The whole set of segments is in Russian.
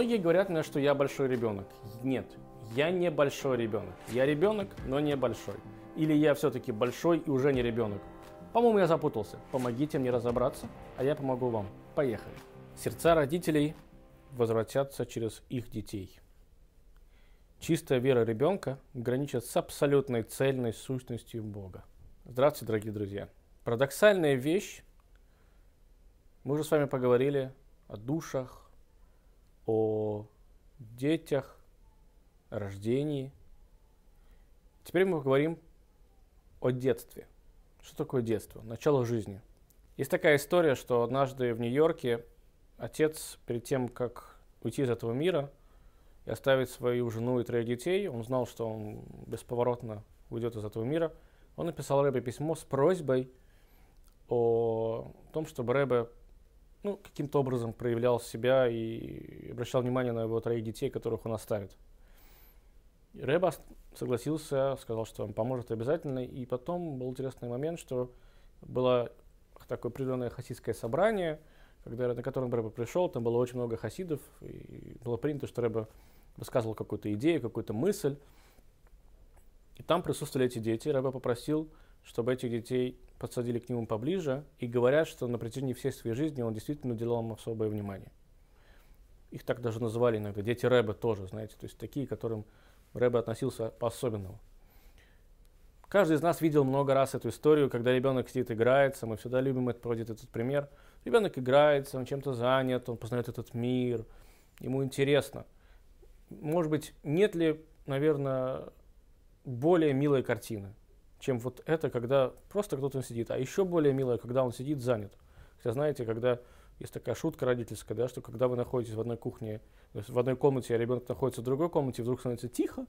Многие говорят мне, что я большой ребенок. Нет, я не большой ребенок. Я ребенок, но не большой. Или я все-таки большой и уже не ребенок. По-моему, я запутался. Помогите мне разобраться, а я помогу вам. Поехали. Сердца родителей возвратятся через их детей. Чистая вера ребенка граничит с абсолютной цельной сущностью Бога. Здравствуйте, дорогие друзья. Парадоксальная вещь. Мы уже с вами поговорили о душах, о детях, рождении. Теперь мы поговорим о детстве. Что такое детство? Начало жизни. Есть такая история, что однажды в Нью-Йорке отец перед тем, как уйти из этого мира и оставить свою жену и троих детей, он знал, что он бесповоротно уйдет из этого мира, он написал Рэбе письмо с просьбой о том, чтобы Рэбе ну, каким-то образом проявлял себя и обращал внимание на его троих детей, которых он оставит. И Рэба согласился, сказал, что он поможет обязательно. И потом был интересный момент, что было такое определенное хасидское собрание, когда, на котором Рэба пришел, там было очень много хасидов, и было принято, что Рэба высказывал какую-то идею, какую-то мысль. И там присутствовали эти дети. Рэба попросил, чтобы этих детей подсадили к нему поближе, и говорят, что на протяжении всей своей жизни он действительно уделял им особое внимание. Их так даже называли иногда, дети Рэба тоже, знаете, то есть такие, которым Рэбе относился по-особенному. Каждый из нас видел много раз эту историю, когда ребенок сидит, играется. Мы всегда любим это, проводить этот пример. Ребенок играется, он чем-то занят, он познает этот мир, ему интересно. Может быть, нет ли, наверное, более милой картины, чем вот это, когда просто кто-то сидит. А еще более милая, когда он сидит занят. Хотя, знаете, когда есть такая шутка родительская, да, что когда вы находитесь в одной кухне, в одной комнате, а ребенок находится в другой комнате, вдруг становится тихо,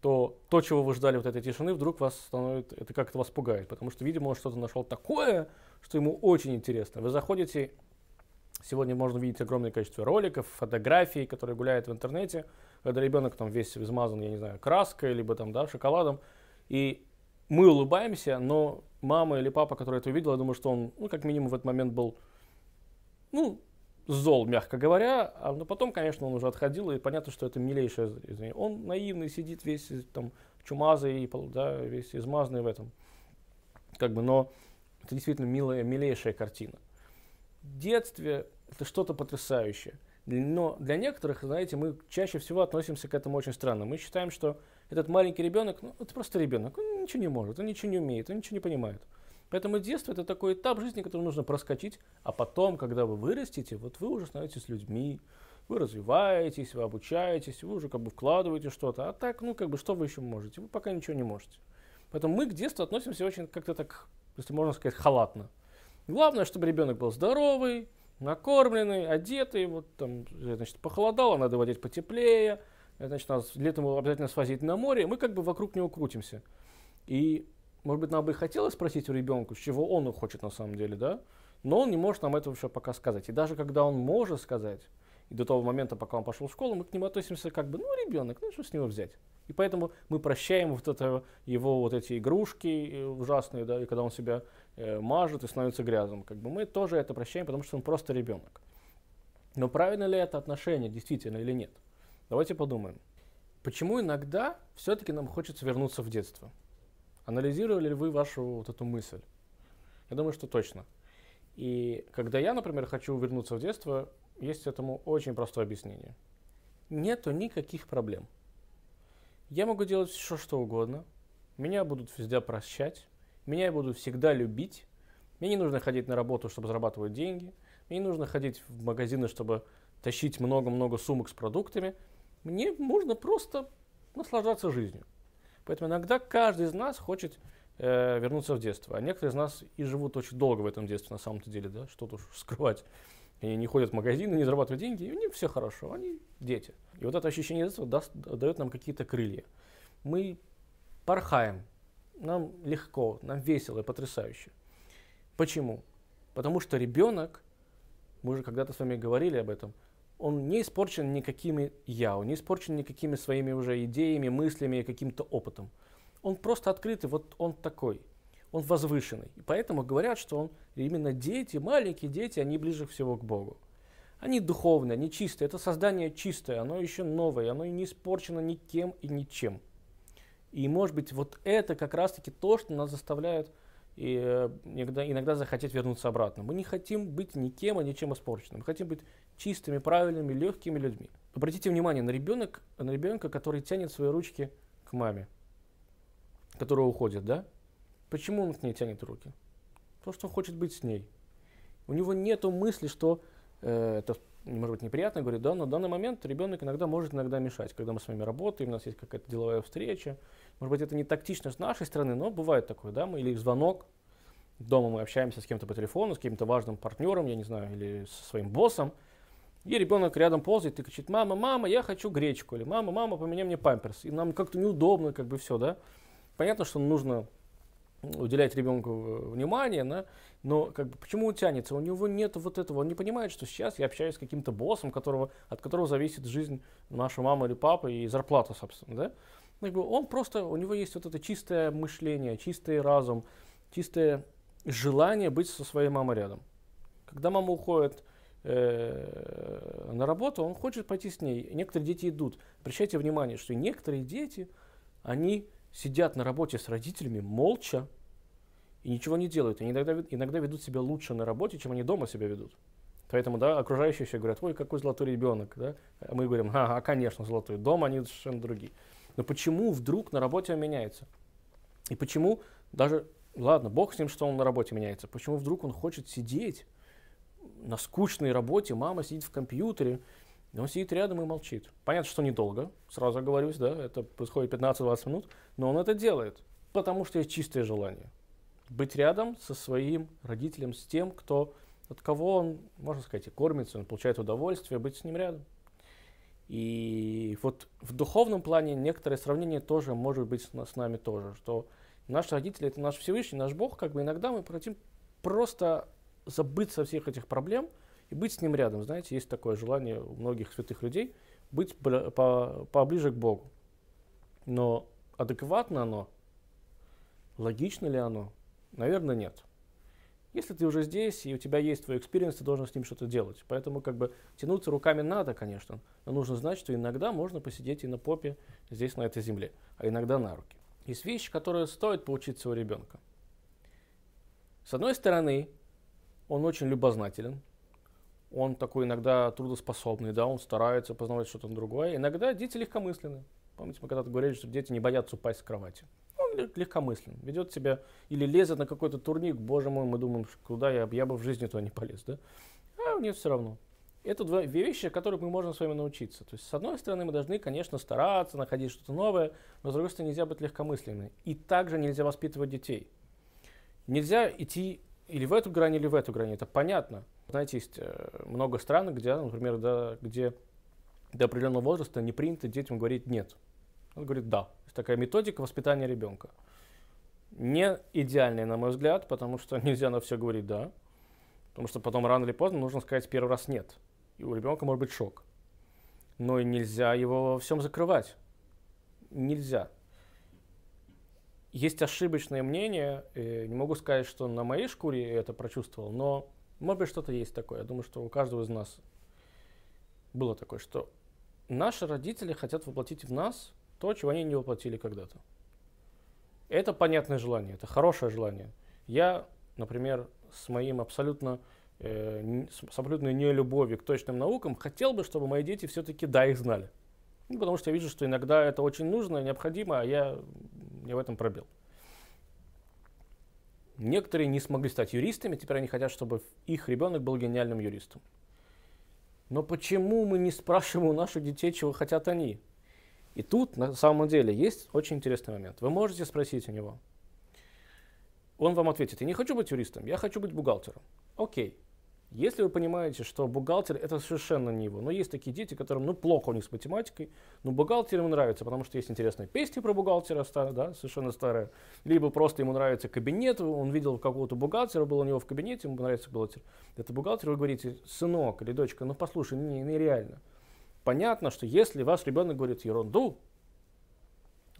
то то, чего вы ждали вот этой тишины, вдруг вас становится, это как-то вас пугает, потому что, видимо, он что-то нашел такое, что ему очень интересно. Вы заходите, сегодня можно видеть огромное количество роликов, фотографий, которые гуляют в интернете, когда ребенок там весь измазан, я не знаю, краской, либо там, да, шоколадом, и мы улыбаемся, но мама или папа, который это увидел, я думаю, что он, ну, как минимум в этот момент был ну, зол, мягко говоря, а но потом, конечно, он уже отходил, и понятно, что это милейшее извини. Он наивный, сидит весь там чумазый, да, весь измазанный в этом. Как бы, но это действительно милая, милейшая картина. Детстве это что-то потрясающее. Но для некоторых, знаете, мы чаще всего относимся к этому очень странно. Мы считаем, что этот маленький ребенок, ну, это просто ребенок, он ничего не может, он ничего не умеет, он ничего не понимает. Поэтому детство это такой этап жизни, который нужно проскочить, а потом, когда вы вырастете, вот вы уже становитесь людьми, вы развиваетесь, вы обучаетесь, вы уже как бы вкладываете что-то. А так, ну как бы, что вы еще можете? Вы пока ничего не можете. Поэтому мы к детству относимся очень как-то так, если можно сказать, халатно. Главное, чтобы ребенок был здоровый, накормленный, одетый, вот там, значит, похолодало, надо водить потеплее, значит, нас летом обязательно свозить на море, мы как бы вокруг него крутимся. И может быть, нам бы и хотелось спросить у ребенка, чего он хочет на самом деле, да? Но он не может нам этого еще пока сказать. И даже когда он может сказать, и до того момента, пока он пошел в школу, мы к нему относимся как бы, ну, ребенок, ну, что с него взять? И поэтому мы прощаем вот это, его вот эти игрушки э, ужасные, да, и когда он себя э, мажет и становится грязным. Как бы мы тоже это прощаем, потому что он просто ребенок. Но правильно ли это отношение, действительно или нет? Давайте подумаем. Почему иногда все-таки нам хочется вернуться в детство? Анализировали ли вы вашу вот эту мысль? Я думаю, что точно. И когда я, например, хочу вернуться в детство, есть этому очень простое объяснение. Нету никаких проблем. Я могу делать все, что угодно. Меня будут везде прощать. Меня будут всегда любить. Мне не нужно ходить на работу, чтобы зарабатывать деньги. Мне не нужно ходить в магазины, чтобы тащить много-много сумок с продуктами. Мне можно просто наслаждаться жизнью. Поэтому иногда каждый из нас хочет э, вернуться в детство. А некоторые из нас и живут очень долго в этом детстве на самом-то деле, да, что тут скрывать. Они не ходят в магазины, не зарабатывают деньги, и у них все хорошо, они дети. И вот это ощущение детства даст, дает нам какие-то крылья. Мы порхаем, нам легко, нам весело и потрясающе. Почему? Потому что ребенок, мы уже когда-то с вами говорили об этом, он не испорчен никакими я, он не испорчен никакими своими уже идеями, мыслями, каким-то опытом. Он просто открытый, вот он такой, он возвышенный. И поэтому говорят, что он именно дети, маленькие дети, они ближе всего к Богу. Они духовные, они чистые. Это создание чистое, оно еще новое, оно не испорчено никем и ничем. И может быть вот это как раз-таки то, что нас заставляет и, э, иногда, иногда захотеть вернуться обратно. Мы не хотим быть никем и ничем испорченным. Мы хотим быть чистыми, правильными, легкими людьми. Обратите внимание на, ребенок, на ребенка, который тянет свои ручки к маме, которая уходит, да? Почему он к ней тянет руки? Потому что он хочет быть с ней. У него нет мысли, что э, это может быть неприятно, говорит, да, но в данный момент ребенок иногда может иногда мешать, когда мы с вами работаем, у нас есть какая-то деловая встреча. Может быть, это не тактично с нашей стороны, но бывает такое, да, мы, или звонок, дома мы общаемся с кем-то по телефону, с каким-то важным партнером, я не знаю, или со своим боссом, и ребенок рядом ползает и кричит, мама, мама, я хочу гречку, или мама, мама, поменяй мне памперс. И нам как-то неудобно, как бы все, да. Понятно, что нужно уделять ребенку э, внимание, да, но как бы, почему он тянется? У него нет вот этого, он не понимает, что сейчас я общаюсь с каким-то боссом, которого, от которого зависит жизнь нашей мамы или папы и зарплата, собственно, да. Как бы он просто, у него есть вот это чистое мышление, чистый разум, чистое желание быть со своей мамой рядом. Когда мама уходит э, на работу, он хочет пойти с ней. Некоторые дети идут. Обращайте внимание, что некоторые дети, они сидят на работе с родителями молча и ничего не делают. Они иногда, иногда ведут себя лучше на работе, чем они дома себя ведут. Поэтому, да, окружающие все говорят, ой, какой золотой ребенок, да. А мы говорим, ага, конечно, золотой. Дома они совершенно другие. Но почему вдруг на работе он меняется? И почему даже, ладно, бог с ним, что он на работе меняется, почему вдруг он хочет сидеть на скучной работе, мама сидит в компьютере, и он сидит рядом и молчит. Понятно, что недолго, сразу оговорюсь, да, это происходит 15-20 минут, но он это делает, потому что есть чистое желание. Быть рядом со своим родителем, с тем, кто, от кого он, можно сказать, и кормится, он получает удовольствие, быть с ним рядом. И вот в духовном плане некоторое сравнение тоже может быть с, нами тоже, что наши родители это наш Всевышний, наш Бог, как бы иногда мы хотим просто забыть со всех этих проблем и быть с ним рядом. Знаете, есть такое желание у многих святых людей быть по, поближе к Богу. Но адекватно оно? Логично ли оно? Наверное, нет. Если ты уже здесь, и у тебя есть твой experience, ты должен с ним что-то делать. Поэтому как бы тянуться руками надо, конечно, но нужно знать, что иногда можно посидеть и на попе здесь, на этой земле, а иногда на руки. Есть вещи, которые стоит поучиться у ребенка. С одной стороны, он очень любознателен, он такой иногда трудоспособный, да, он старается познавать что-то другое. Иногда дети легкомысленны. Помните, мы когда-то говорили, что дети не боятся упасть с кровати. Он легкомыслен, ведет себя или лезет на какой-то турник, боже мой, мы думаем, куда я, я бы в жизни туда не полез, да? А нет, все равно. Это две вещи, которые мы можем с вами научиться. То есть, с одной стороны, мы должны, конечно, стараться, находить что-то новое, но с другой стороны, нельзя быть легкомысленным. И также нельзя воспитывать детей. Нельзя идти или в эту грань, или в эту грань, это понятно. Знаете, есть э, много стран, где, например, да, где до определенного возраста не принято детям говорить «нет». Он говорит «да». Есть такая методика воспитания ребенка. Не идеальная, на мой взгляд, потому что нельзя на все говорить «да», потому что потом рано или поздно нужно сказать первый раз «нет». И у ребенка может быть шок. Но и нельзя его во всем закрывать. Нельзя есть ошибочное мнение, не могу сказать, что на моей шкуре я это прочувствовал, но может быть что-то есть такое. Я думаю, что у каждого из нас было такое, что наши родители хотят воплотить в нас то, чего они не воплотили когда-то. Это понятное желание, это хорошее желание. Я, например, с моим абсолютно э, с абсолютной нелюбовью к точным наукам хотел бы, чтобы мои дети все-таки да их знали. Ну, потому что я вижу, что иногда это очень нужно, необходимо, а я я в этом пробел. Некоторые не смогли стать юристами, теперь они хотят, чтобы их ребенок был гениальным юристом. Но почему мы не спрашиваем у наших детей, чего хотят они? И тут на самом деле есть очень интересный момент. Вы можете спросить у него. Он вам ответит, я не хочу быть юристом, я хочу быть бухгалтером. Окей. Если вы понимаете, что бухгалтер это совершенно не его, но есть такие дети, которым ну плохо у них с математикой, но бухгалтер ему нравится, потому что есть интересные песни про бухгалтера, да, совершенно старые, либо просто ему нравится кабинет, он видел какого-то бухгалтера, был у него в кабинете, ему нравится бухгалтер. Это бухгалтер, вы говорите, сынок или дочка, ну послушай, не, нереально. Понятно, что если ваш ребенок говорит ерунду,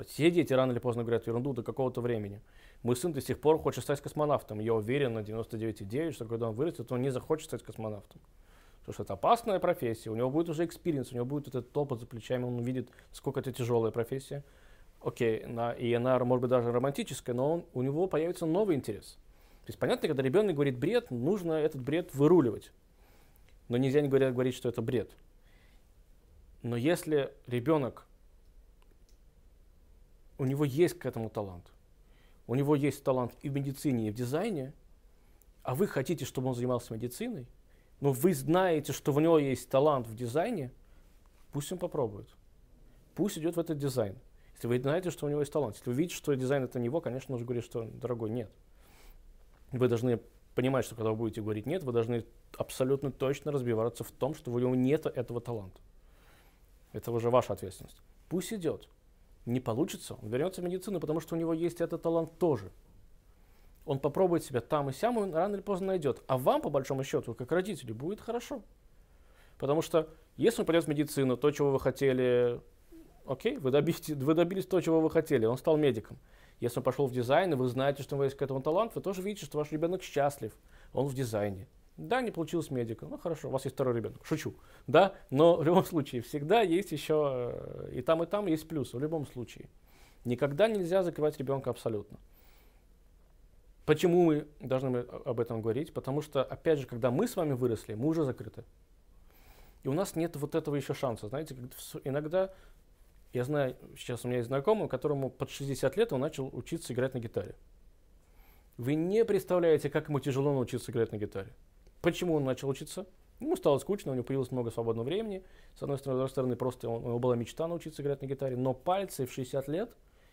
все дети рано или поздно говорят ерунду до какого-то времени. Мой сын до сих пор хочет стать космонавтом. Я уверен на 99,9, что когда он вырастет, он не захочет стать космонавтом. потому что это опасная профессия, у него будет уже experience, у него будет этот опыт за плечами, он увидит, сколько это тяжелая профессия. Окей, на, и она, может быть, даже романтическая, но он, у него появится новый интерес. То есть, понятно, когда ребенок говорит бред, нужно этот бред выруливать. Но нельзя не говорить, говорить, что это бред. Но если ребенок, у него есть к этому талант, у него есть талант и в медицине, и в дизайне, а вы хотите, чтобы он занимался медициной, но вы знаете, что у него есть талант в дизайне, пусть он попробует. Пусть идет в этот дизайн. Если вы знаете, что у него есть талант, если вы видите, что дизайн это не его, конечно, нужно говорить, что, дорогой, нет. Вы должны понимать, что когда вы будете говорить нет, вы должны абсолютно точно разбиваться в том, что у него нет этого таланта. Это уже ваша ответственность. Пусть идет. Не получится, он вернется в медицину, потому что у него есть этот талант тоже. Он попробует себя там и сям, он рано или поздно найдет. А вам, по большому счету, как родители, будет хорошо. Потому что если он пойдет в медицину, то, чего вы хотели, окей, вы добились, вы добились того, чего вы хотели, он стал медиком. Если он пошел в дизайн, и вы знаете, что у него есть к этому талант, вы тоже видите, что ваш ребенок счастлив, он в дизайне. Да, не получилось медика. Ну хорошо, у вас есть второй ребенок. Шучу. Да, но в любом случае всегда есть еще э, и там, и там есть плюсы. В любом случае. Никогда нельзя закрывать ребенка абсолютно. Почему мы должны об этом говорить? Потому что, опять же, когда мы с вами выросли, мы уже закрыты. И у нас нет вот этого еще шанса. Знаете, иногда, я знаю, сейчас у меня есть знакомый, которому под 60 лет он начал учиться играть на гитаре. Вы не представляете, как ему тяжело научиться играть на гитаре. Почему он начал учиться? Ему стало скучно, у него появилось много свободного времени. С одной стороны, с другой стороны, просто у него была мечта научиться играть на гитаре. Но пальцы в 60 лет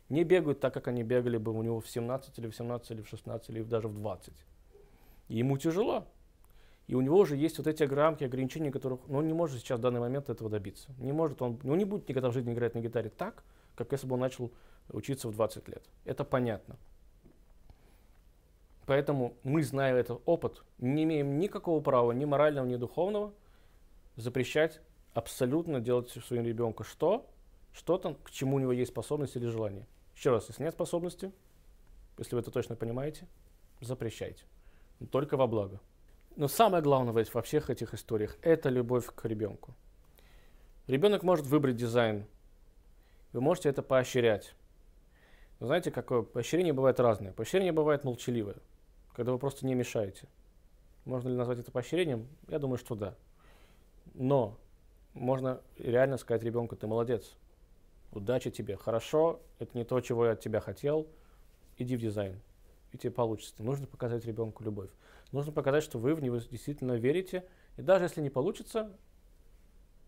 не бегают так, как они бегали бы у него в 17 или в 17 или в 16 или даже в 20. И ему тяжело. И у него уже есть вот эти рамки, ограничения, которых но он не может сейчас в данный момент этого добиться. Не может он, он не будет никогда в жизни играть на гитаре так, как если бы он начал учиться в 20 лет. Это понятно. Поэтому мы, зная этот опыт, не имеем никакого права, ни морального, ни духовного, запрещать абсолютно делать своим ребенку что? Что-то, к чему у него есть способность или желание. Еще раз, если нет способности, если вы это точно понимаете, запрещайте. Только во благо. Но самое главное во всех этих историях – это любовь к ребенку. Ребенок может выбрать дизайн. Вы можете это поощрять. Вы знаете, какое поощрение бывает разное. Поощрение бывает молчаливое когда вы просто не мешаете. Можно ли назвать это поощрением? Я думаю, что да. Но можно реально сказать ребенку, ты молодец, удачи тебе, хорошо, это не то, чего я от тебя хотел, иди в дизайн, и тебе получится. Нужно показать ребенку любовь. Нужно показать, что вы в него действительно верите, и даже если не получится,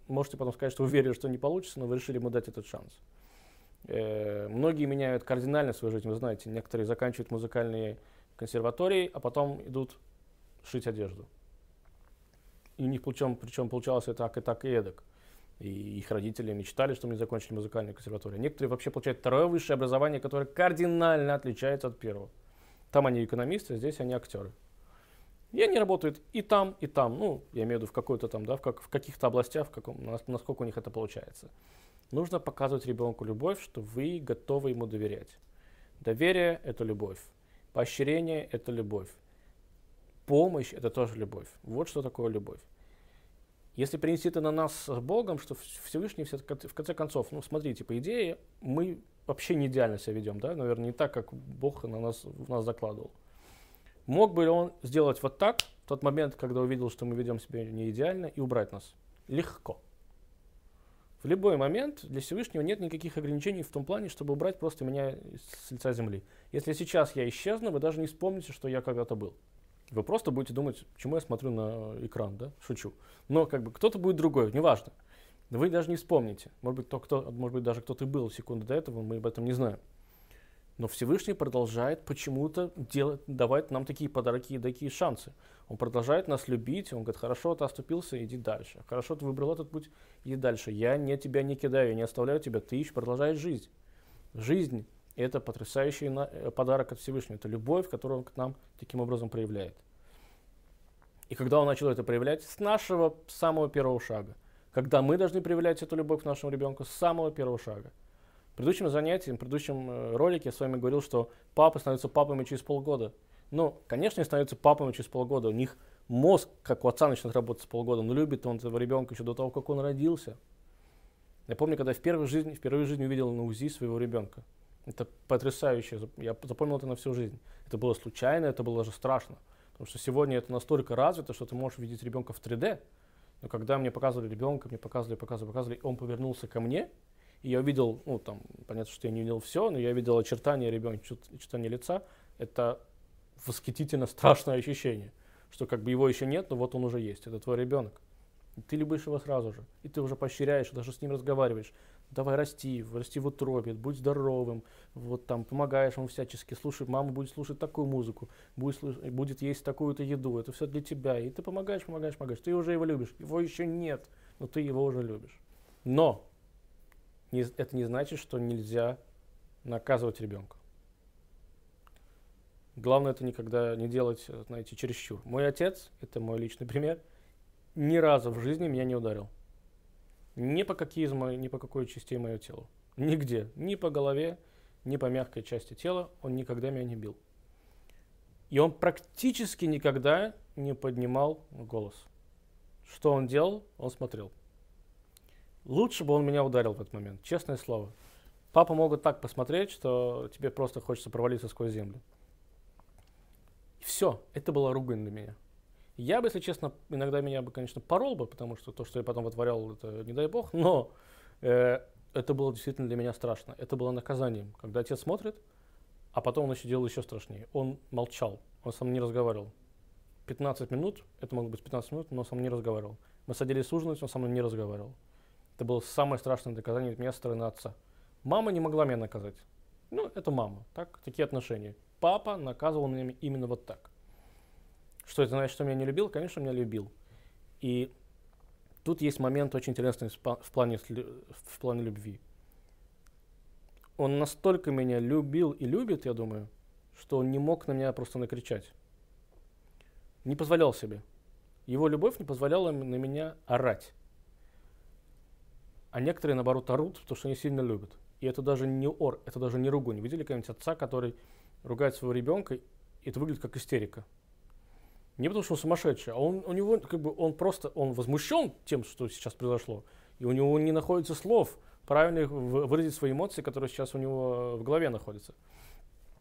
можете потом сказать, что вы верили, что не получится, но вы решили ему дать этот шанс. Э, многие меняют кардинально свою жизнь, вы знаете, некоторые заканчивают музыкальные консерватории, а потом идут шить одежду. И у них причем, причем получалось и так, и так, и эдак. И их родители мечтали, что они закончили музыкальную консерваторию. Некоторые вообще получают второе высшее образование, которое кардинально отличается от первого. Там они экономисты, а здесь они актеры. И они работают и там, и там. Ну, я имею в виду в какой-то там, да, в, как, в каких-то областях, в каком, насколько у них это получается. Нужно показывать ребенку любовь, что вы готовы ему доверять. Доверие – это любовь. Поощрение – это любовь. Помощь – это тоже любовь. Вот что такое любовь. Если принести это на нас с Богом, что Всевышний все, в конце концов, ну смотрите, по идее, мы вообще не идеально себя ведем, да, наверное, не так, как Бог на нас, в нас закладывал. Мог бы он сделать вот так, в тот момент, когда увидел, что мы ведем себя не идеально, и убрать нас? Легко. В любой момент для Всевышнего нет никаких ограничений в том плане, чтобы убрать просто меня с лица земли. Если сейчас я исчезну, вы даже не вспомните, что я когда-то был. Вы просто будете думать, почему я смотрю на экран, да? Шучу. Но как бы кто-то будет другой, неважно. Вы даже не вспомните. Может быть, то, кто, может быть даже кто-то был секунду до этого, мы об этом не знаем. Но Всевышний продолжает почему-то делать, давать нам такие подарки и такие шансы. Он продолжает нас любить, он говорит, хорошо, ты оступился, иди дальше. Хорошо, ты выбрал этот путь, иди дальше. Я не тебя не кидаю, я не оставляю тебя, ты ищешь, продолжаешь жизнь. Жизнь – это потрясающий э, подарок от Всевышнего, это любовь, которую он к нам таким образом проявляет. И когда он начал это проявлять? С нашего самого первого шага. Когда мы должны проявлять эту любовь к нашему ребенку с самого первого шага. В предыдущем занятии, в предыдущем э, ролике я с вами говорил, что папы становятся папами через полгода. Ну, конечно, они становятся папами через полгода. У них мозг, как у отца начинает работать с полгода, но любит он этого ребенка еще до того, как он родился. Я помню, когда в первой жизни, в жизни увидел на УЗИ своего ребенка. Это потрясающе. Я запомнил это на всю жизнь. Это было случайно, это было даже страшно. Потому что сегодня это настолько развито, что ты можешь видеть ребенка в 3D. Но когда мне показывали ребенка, мне показывали, показывали, показывали, он повернулся ко мне, и я увидел, ну там, понятно, что я не видел все, но я видел очертания ребенка, очертания лица. Это восхитительно страшное ощущение, что как бы его еще нет, но вот он уже есть. Это твой ребенок. И ты любишь его сразу же. И ты уже поощряешь, даже с ним разговариваешь давай расти, расти в утробе, будь здоровым, вот там помогаешь ему всячески, слушай, мама будет слушать такую музыку, будет, слушать, будет есть такую-то еду, это все для тебя, и ты помогаешь, помогаешь, помогаешь, ты уже его любишь, его еще нет, но ты его уже любишь. Но не, это не значит, что нельзя наказывать ребенка. Главное это никогда не делать, знаете, чересчур. Мой отец, это мой личный пример, ни разу в жизни меня не ударил. Ни по какие ни по какой части моего тела. Нигде. Ни по голове, ни по мягкой части тела он никогда меня не бил. И он практически никогда не поднимал голос. Что он делал? Он смотрел. Лучше бы он меня ударил в этот момент, честное слово. Папа могут так посмотреть, что тебе просто хочется провалиться сквозь землю. Все, это была ругань для меня. Я бы, если честно, иногда меня бы, конечно, порол бы, потому что то, что я потом вытворял, это не дай бог, но э, это было действительно для меня страшно. Это было наказанием, когда отец смотрит, а потом он еще делал еще страшнее. Он молчал, он со мной не разговаривал. 15 минут, это могло быть 15 минут, но он со мной не разговаривал. Мы садились ужинать, он со мной не разговаривал. Это было самое страшное наказание от меня со стороны отца. Мама не могла меня наказать. Ну, это мама, так, такие отношения. Папа наказывал меня именно вот так. Что это значит, что меня не любил? Конечно, меня любил. И тут есть момент очень интересный в плане, в плане любви. Он настолько меня любил и любит, я думаю, что он не мог на меня просто накричать. Не позволял себе. Его любовь не позволяла на меня орать. А некоторые, наоборот, орут, потому что они сильно любят. И это даже не ор, это даже не ругунь. Видели когда-нибудь отца, который ругает своего ребенка, и это выглядит как истерика. Не потому что он сумасшедший, а он, у него как бы он просто он возмущен тем, что сейчас произошло. И у него не находится слов правильно выразить свои эмоции, которые сейчас у него в голове находятся.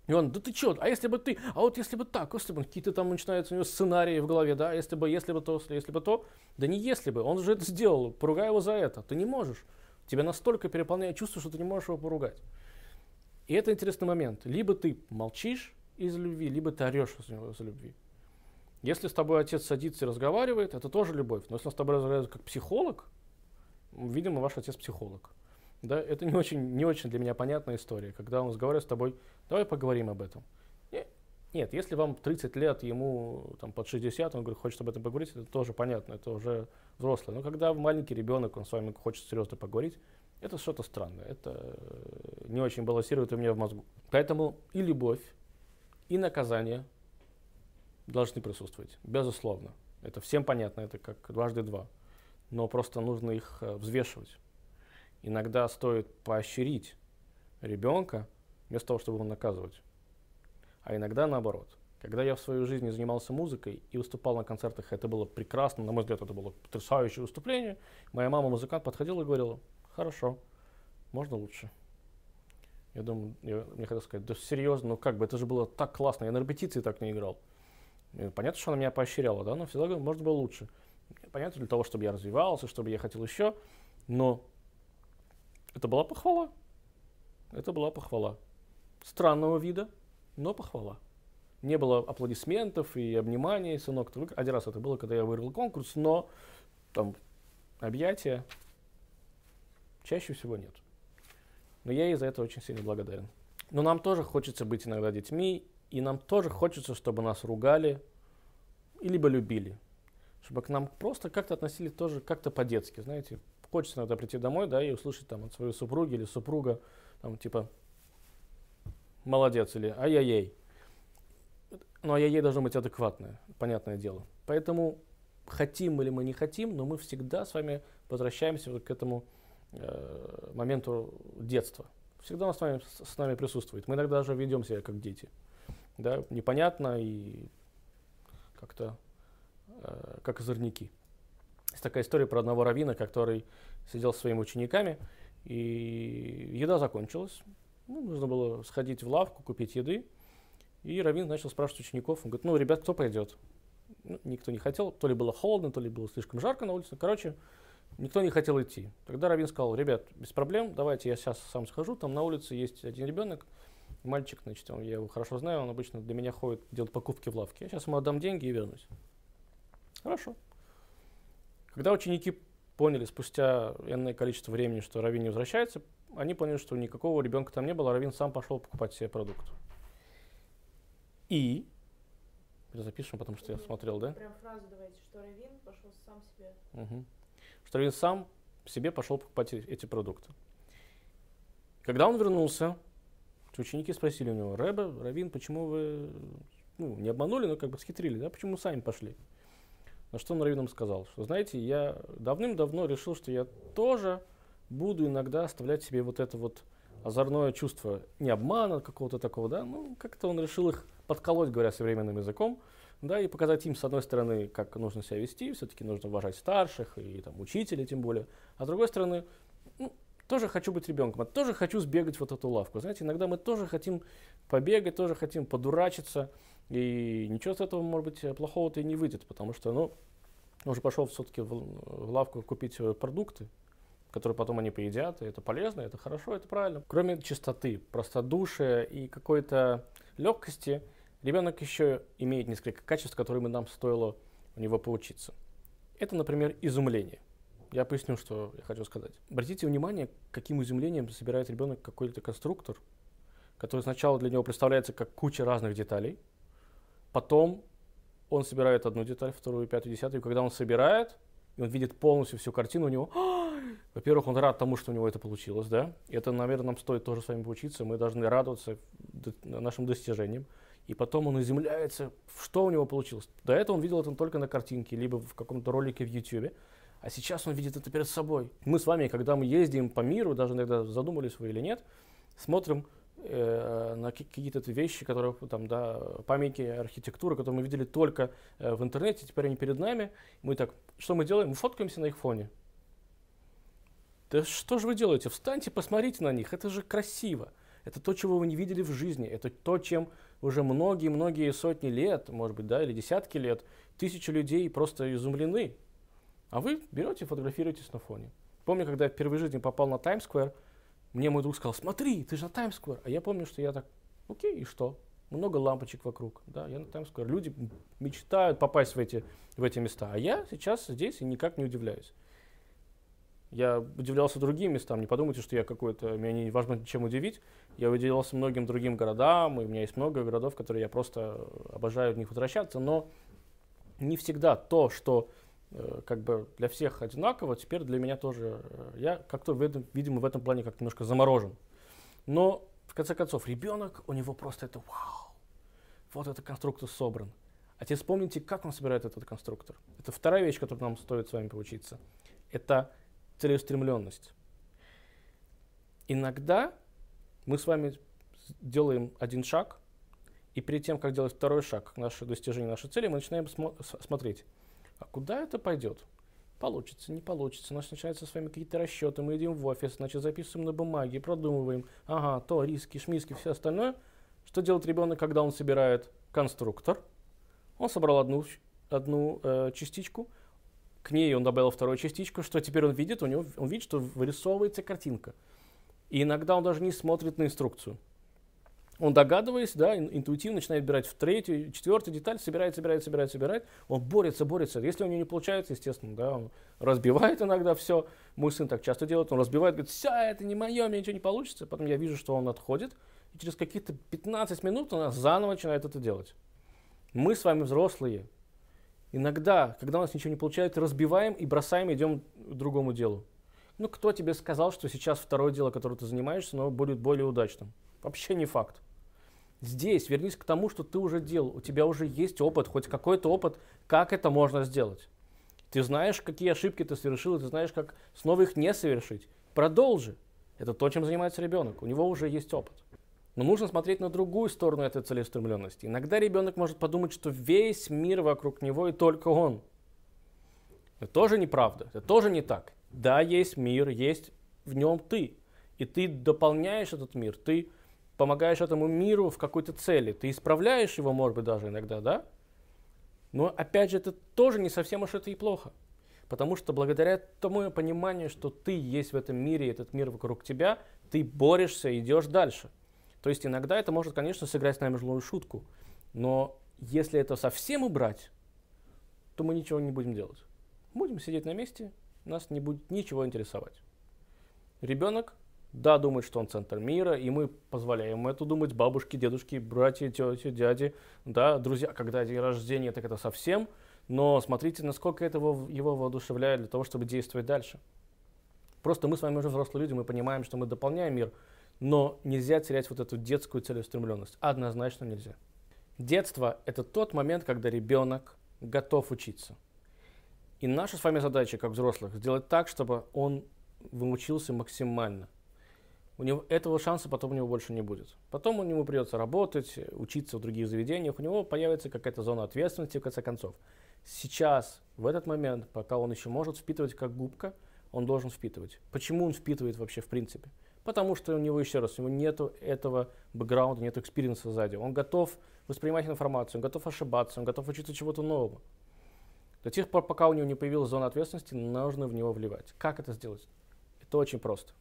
И он, да ты чё, а если бы ты, а вот если бы так, если бы какие-то там начинаются у него сценарии в голове, да, если бы, если бы то, если бы то, да не если бы, он же это сделал, поругай его за это, ты не можешь. Тебя настолько переполняет чувство, что ты не можешь его поругать. И это интересный момент. Либо ты молчишь из любви, либо ты орешь из любви. Если с тобой отец садится и разговаривает, это тоже любовь. Но если он с тобой разговаривает как психолог, видимо, ваш отец психолог. Да, это не очень, не очень для меня понятная история, когда он разговаривает с тобой, давай поговорим об этом. Нет, если вам 30 лет, ему там, под 60, он говорит, хочет об этом поговорить, это тоже понятно, это уже взрослый. Но когда маленький ребенок, он с вами хочет серьезно поговорить, это что-то странное, это не очень балансирует у меня в мозгу. Поэтому и любовь, и наказание должны присутствовать, безусловно. Это всем понятно, это как дважды два. Но просто нужно их э, взвешивать. Иногда стоит поощрить ребенка вместо того, чтобы его наказывать. А иногда наоборот. Когда я в своей жизни занимался музыкой и выступал на концертах, это было прекрасно, на мой взгляд, это было потрясающее выступление. Моя мама, музыкант, подходила и говорила, хорошо, можно лучше. Я думаю, я, мне хотел сказать, да серьезно, ну как бы, это же было так классно, я на репетиции так не играл. Понятно, что она меня поощряла, да, но всегда может было лучше. Понятно, для того, чтобы я развивался, чтобы я хотел еще, но это была похвала. Это была похвала. Странного вида, но похвала. Не было аплодисментов и обниманий, сынок, ты Один раз это было, когда я выиграл конкурс, но там объятия чаще всего нет. Но я ей за это очень сильно благодарен. Но нам тоже хочется быть иногда детьми и нам тоже хочется, чтобы нас ругали и либо любили. Чтобы к нам просто как-то относились тоже как-то по-детски, знаете. Хочется иногда прийти домой, да, и услышать там от своей супруги или супруга, там, типа, молодец или ай-яй-яй. Но ай-яй-яй должно быть адекватное, понятное дело. Поэтому хотим или мы не хотим, но мы всегда с вами возвращаемся вот к этому э, моменту детства. Всегда он с нами, с нами присутствует. Мы иногда даже ведем себя как дети да, непонятно и как-то э, как озорники. Есть такая история про одного равина, который сидел со своими учениками, и еда закончилась. Ну, нужно было сходить в лавку, купить еды. И равин начал спрашивать учеников. Он говорит, ну, ребят, кто пойдет? Ну, никто не хотел. То ли было холодно, то ли было слишком жарко на улице. Короче, никто не хотел идти. Тогда равин сказал, ребят, без проблем, давайте я сейчас сам схожу. Там на улице есть один ребенок, мальчик, значит, он, я его хорошо знаю, он обычно для меня ходит, делает покупки в лавке. Я сейчас ему отдам деньги и вернусь. Хорошо. Когда ученики поняли спустя энное количество времени, что Равин не возвращается, они поняли, что никакого ребенка там не было, Равин сам пошел покупать себе продукт. И запишем, потому что я смотрел, да? Прям фразу давайте, что Равин пошел сам себе. Угу. Что Равин сам себе пошел покупать эти продукты. Когда он вернулся, ученики спросили у него, Рэбе, Равин, почему вы ну, не обманули, но как бы схитрили, да, почему сами пошли? На что он Равином сказал, что, знаете, я давным-давно решил, что я тоже буду иногда оставлять себе вот это вот озорное чувство не обмана какого-то такого, да, ну, как-то он решил их подколоть, говоря современным языком, да, и показать им, с одной стороны, как нужно себя вести, все-таки нужно уважать старших и там учителей тем более, а с другой стороны, ну, тоже хочу быть ребенком, а тоже хочу сбегать вот эту лавку. Знаете, иногда мы тоже хотим побегать, тоже хотим подурачиться, и ничего с этого, может быть, плохого-то и не выйдет, потому что, ну, он уже пошел все-таки в, лавку купить э, продукты, которые потом они поедят, и это полезно, это хорошо, это правильно. Кроме чистоты, простодушия и какой-то легкости, ребенок еще имеет несколько качеств, которыми нам стоило у него поучиться. Это, например, изумление. Я поясню, что я хочу сказать. Обратите внимание, каким изумлением собирает ребенок какой-то конструктор, который сначала для него представляется как куча разных деталей, потом он собирает одну деталь, вторую, пятую, десятую, и когда он собирает, и он видит полностью всю картину, у него, во-первых, он рад тому, что у него это получилось, да, и это, наверное, нам стоит тоже с вами поучиться, мы должны радоваться нашим достижениям, и потом он изумляется, что у него получилось. До этого он видел это только на картинке, либо в каком-то ролике в YouTube, а сейчас он видит это перед собой. Мы с вами, когда мы ездим по миру, даже иногда задумались вы или нет, смотрим э, на какие-то вещи, которые там, да, памятники архитектуры, которые мы видели только э, в интернете, теперь они перед нами. Мы так, что мы делаем? Мы фоткаемся на их фоне. Да что же вы делаете? Встаньте, посмотрите на них, это же красиво. Это то, чего вы не видели в жизни. Это то, чем уже многие-многие сотни лет, может быть, да, или десятки лет, тысячи людей просто изумлены. А вы берете, фотографируетесь на фоне. Помню, когда я впервые в жизни попал на Таймс-сквер, мне мой друг сказал, смотри, ты же на Таймс-сквер. А я помню, что я так, окей, и что? Много лампочек вокруг, да, я на Таймс-сквер. Люди мечтают попасть в эти, в эти места, а я сейчас здесь и никак не удивляюсь. Я удивлялся другим местам, не подумайте, что я какой-то, меня не важно чем удивить. Я удивлялся многим другим городам, и у меня есть много городов, которые я просто обожаю в них возвращаться, но не всегда то, что как бы для всех одинаково, теперь для меня тоже, э, я как-то, в этом, видимо, в этом плане как немножко заморожен. Но, в конце концов, ребенок, у него просто это вау, вот этот конструктор собран. А теперь вспомните, как он собирает этот конструктор. Это вторая вещь, которую нам стоит с вами поучиться. Это целеустремленность. Иногда мы с вами делаем один шаг, и перед тем, как делать второй шаг к нашему нашей цели, мы начинаем смо- смотреть, а куда это пойдет? Получится, не получится. У нас начинаются с вами какие-то расчеты. Мы идем в офис, значит, записываем на бумаге, продумываем. Ага, то, риски, шмиски, все остальное. Что делает ребенок, когда он собирает конструктор? Он собрал одну, одну э, частичку, к ней он добавил вторую частичку. Что теперь он видит? У него, он видит, что вырисовывается картинка. И иногда он даже не смотрит на инструкцию. Он догадываясь, да, интуитивно начинает брать в третью, четвертую деталь, собирает, собирает, собирает, собирает. Он борется, борется. Если у него не получается, естественно, да, он разбивает иногда все. Мой сын так часто делает, он разбивает, говорит, все, это не мое, мне ничего не получится. Потом я вижу, что он отходит, и через каких-то 15 минут он заново начинает это делать. Мы с вами взрослые. Иногда, когда у нас ничего не получается, разбиваем и бросаем, идем к другому делу. Ну, кто тебе сказал, что сейчас второе дело, которым ты занимаешься, оно будет более удачным? Вообще не факт. Здесь вернись к тому, что ты уже делал. У тебя уже есть опыт, хоть какой-то опыт, как это можно сделать. Ты знаешь, какие ошибки ты совершил, ты знаешь, как снова их не совершить. Продолжи. Это то, чем занимается ребенок. У него уже есть опыт. Но нужно смотреть на другую сторону этой целеустремленности. Иногда ребенок может подумать, что весь мир вокруг него и только он. Это тоже неправда, это тоже не так. Да, есть мир, есть в нем ты. И ты дополняешь этот мир, ты помогаешь этому миру в какой-то цели, ты исправляешь его, может быть, даже иногда, да? Но опять же, это тоже не совсем уж это и плохо. Потому что благодаря тому пониманию, что ты есть в этом мире, этот мир вокруг тебя, ты борешься, идешь дальше. То есть иногда это может, конечно, сыграть с нами злую шутку. Но если это совсем убрать, то мы ничего не будем делать. Будем сидеть на месте, нас не будет ничего интересовать. Ребенок, да, думает, что он центр мира, и мы позволяем это думать, бабушки, дедушки, братья, тети, дяди, да, друзья, когда день рождения, так это совсем, но смотрите, насколько это его, его воодушевляет для того, чтобы действовать дальше. Просто мы с вами уже взрослые люди, мы понимаем, что мы дополняем мир, но нельзя терять вот эту детскую целеустремленность. Однозначно нельзя. Детство – это тот момент, когда ребенок готов учиться. И наша с вами задача, как взрослых, сделать так, чтобы он выучился максимально. У него этого шанса потом у него больше не будет. Потом у него придется работать, учиться в других заведениях, у него появится какая-то зона ответственности в конце концов. Сейчас, в этот момент, пока он еще может впитывать как губка, он должен впитывать. Почему он впитывает вообще в принципе? Потому что у него, еще раз, у него нет этого бэкграунда, нет experience а сзади. Он готов воспринимать информацию, он готов ошибаться, он готов учиться чего-то нового. До тех пор, пока у него не появилась зона ответственности, нужно в него вливать. Как это сделать? Это очень просто.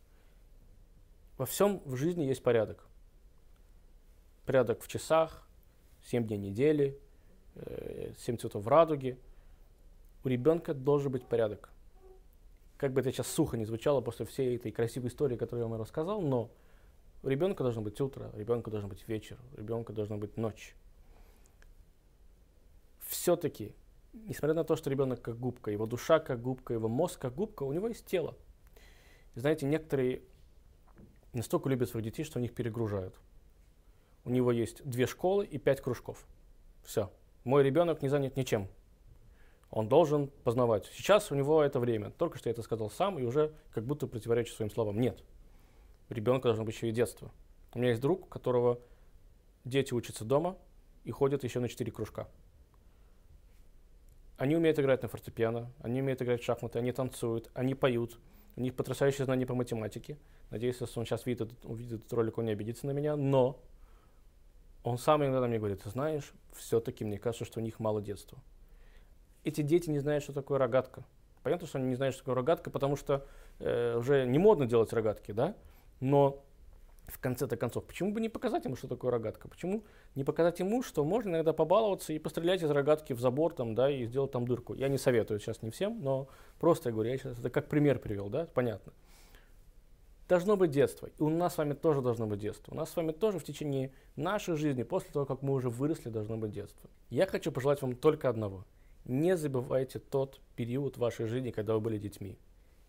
Во всем в жизни есть порядок. Порядок в часах, 7 дней недели, 7 э, цветов радуги. У ребенка должен быть порядок. Как бы это сейчас сухо не звучало после всей этой красивой истории, которую я вам рассказал, но у ребенка должно быть утро, у ребенка должен быть вечер, у ребенка должна быть ночь. Все-таки, несмотря на то, что ребенок как губка, его душа как губка, его мозг как губка, у него есть тело. Знаете, некоторые настолько любят своих детей, что у них перегружают. У него есть две школы и пять кружков. Все. Мой ребенок не занят ничем. Он должен познавать. Сейчас у него это время. Только что я это сказал сам и уже как будто противоречу своим словам. Нет. Ребенка должно быть еще и детство. У меня есть друг, у которого дети учатся дома и ходят еще на четыре кружка. Они умеют играть на фортепиано, они умеют играть в шахматы, они танцуют, они поют, у них потрясающие знания по математике. Надеюсь, если он сейчас видит, увидит этот ролик, он не обидится на меня. Но он сам иногда мне говорит, ты знаешь, все-таки мне кажется, что у них мало детства. Эти дети не знают, что такое рогатка. Понятно, что они не знают, что такое рогатка, потому что э, уже не модно делать рогатки, да? Но в конце-то концов, почему бы не показать ему, что такое рогатка? Почему не показать ему, что можно иногда побаловаться и пострелять из рогатки в забор там, да, и сделать там дырку? Я не советую сейчас не всем, но просто я говорю, я сейчас это как пример привел, да, понятно. Должно быть детство. И у нас с вами тоже должно быть детство. У нас с вами тоже в течение нашей жизни, после того, как мы уже выросли, должно быть детство. Я хочу пожелать вам только одного. Не забывайте тот период вашей жизни, когда вы были детьми.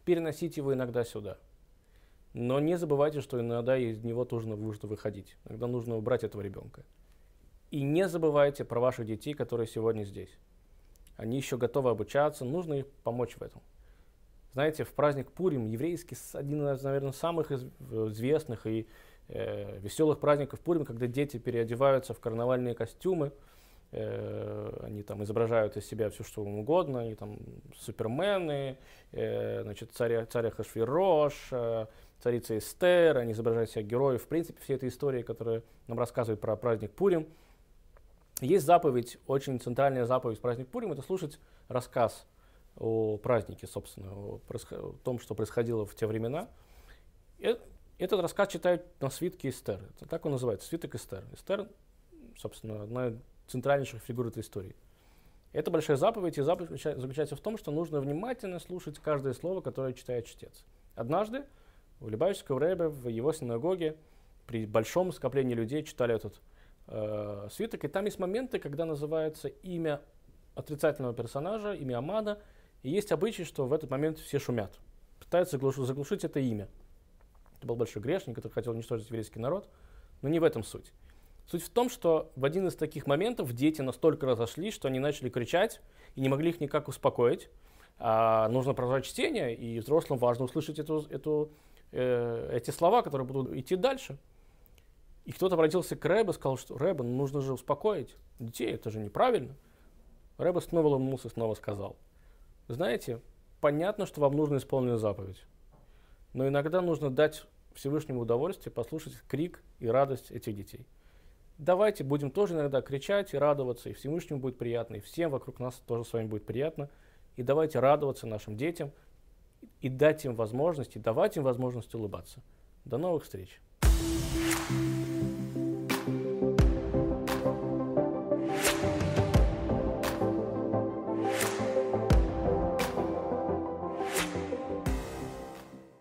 Переносите его иногда сюда. Но не забывайте, что иногда из него тоже нужно выходить. Иногда нужно убрать этого ребенка. И не забывайте про ваших детей, которые сегодня здесь. Они еще готовы обучаться, нужно их помочь в этом. Знаете, в праздник Пурим, еврейский, один из, наверное, самых известных и э, веселых праздников Пурим, когда дети переодеваются в карнавальные костюмы, э, они там изображают из себя все, что угодно, они там супермены, э, значит, царя, царя Хашвирош, э, царица Эстер, они изображают себя героев. В принципе, все эти истории, которые нам рассказывают про праздник Пурим. Есть заповедь, очень центральная заповедь праздник Пурим, это слушать рассказ о празднике, собственно, о, о том, что происходило в те времена. И этот рассказ читают на свитке Эстер. Это так он называется, свиток Эстер. Эстер, собственно, одна из центральнейших фигур этой истории. Это большая заповедь, и заповедь заключается в том, что нужно внимательно слушать каждое слово, которое читает чтец. Однажды у Любавичского Рэбе в его синагоге при большом скоплении людей читали этот э, свиток, и там есть моменты, когда называется имя отрицательного персонажа, имя Амада, и есть обычай, что в этот момент все шумят, пытаются заглушить, заглушить это имя. Это был большой грешник, который хотел уничтожить еврейский народ, но не в этом суть. Суть в том, что в один из таких моментов дети настолько разошлись, что они начали кричать и не могли их никак успокоить. А нужно продолжать чтение, и взрослым важно услышать эту, эту э, эти слова, которые будут идти дальше. И кто-то обратился к Рэбе сказал, что Рэбе, ну нужно же успокоить детей, это же неправильно. Рэбе снова улыбнулся снова сказал, знаете, понятно, что вам нужно исполнить заповедь, но иногда нужно дать Всевышнему удовольствие послушать крик и радость этих детей. Давайте будем тоже иногда кричать и радоваться, и Всевышнему будет приятно, и всем вокруг нас тоже с вами будет приятно. И давайте радоваться нашим детям и дать им возможность, и давать им возможность улыбаться. До новых встреч! thank you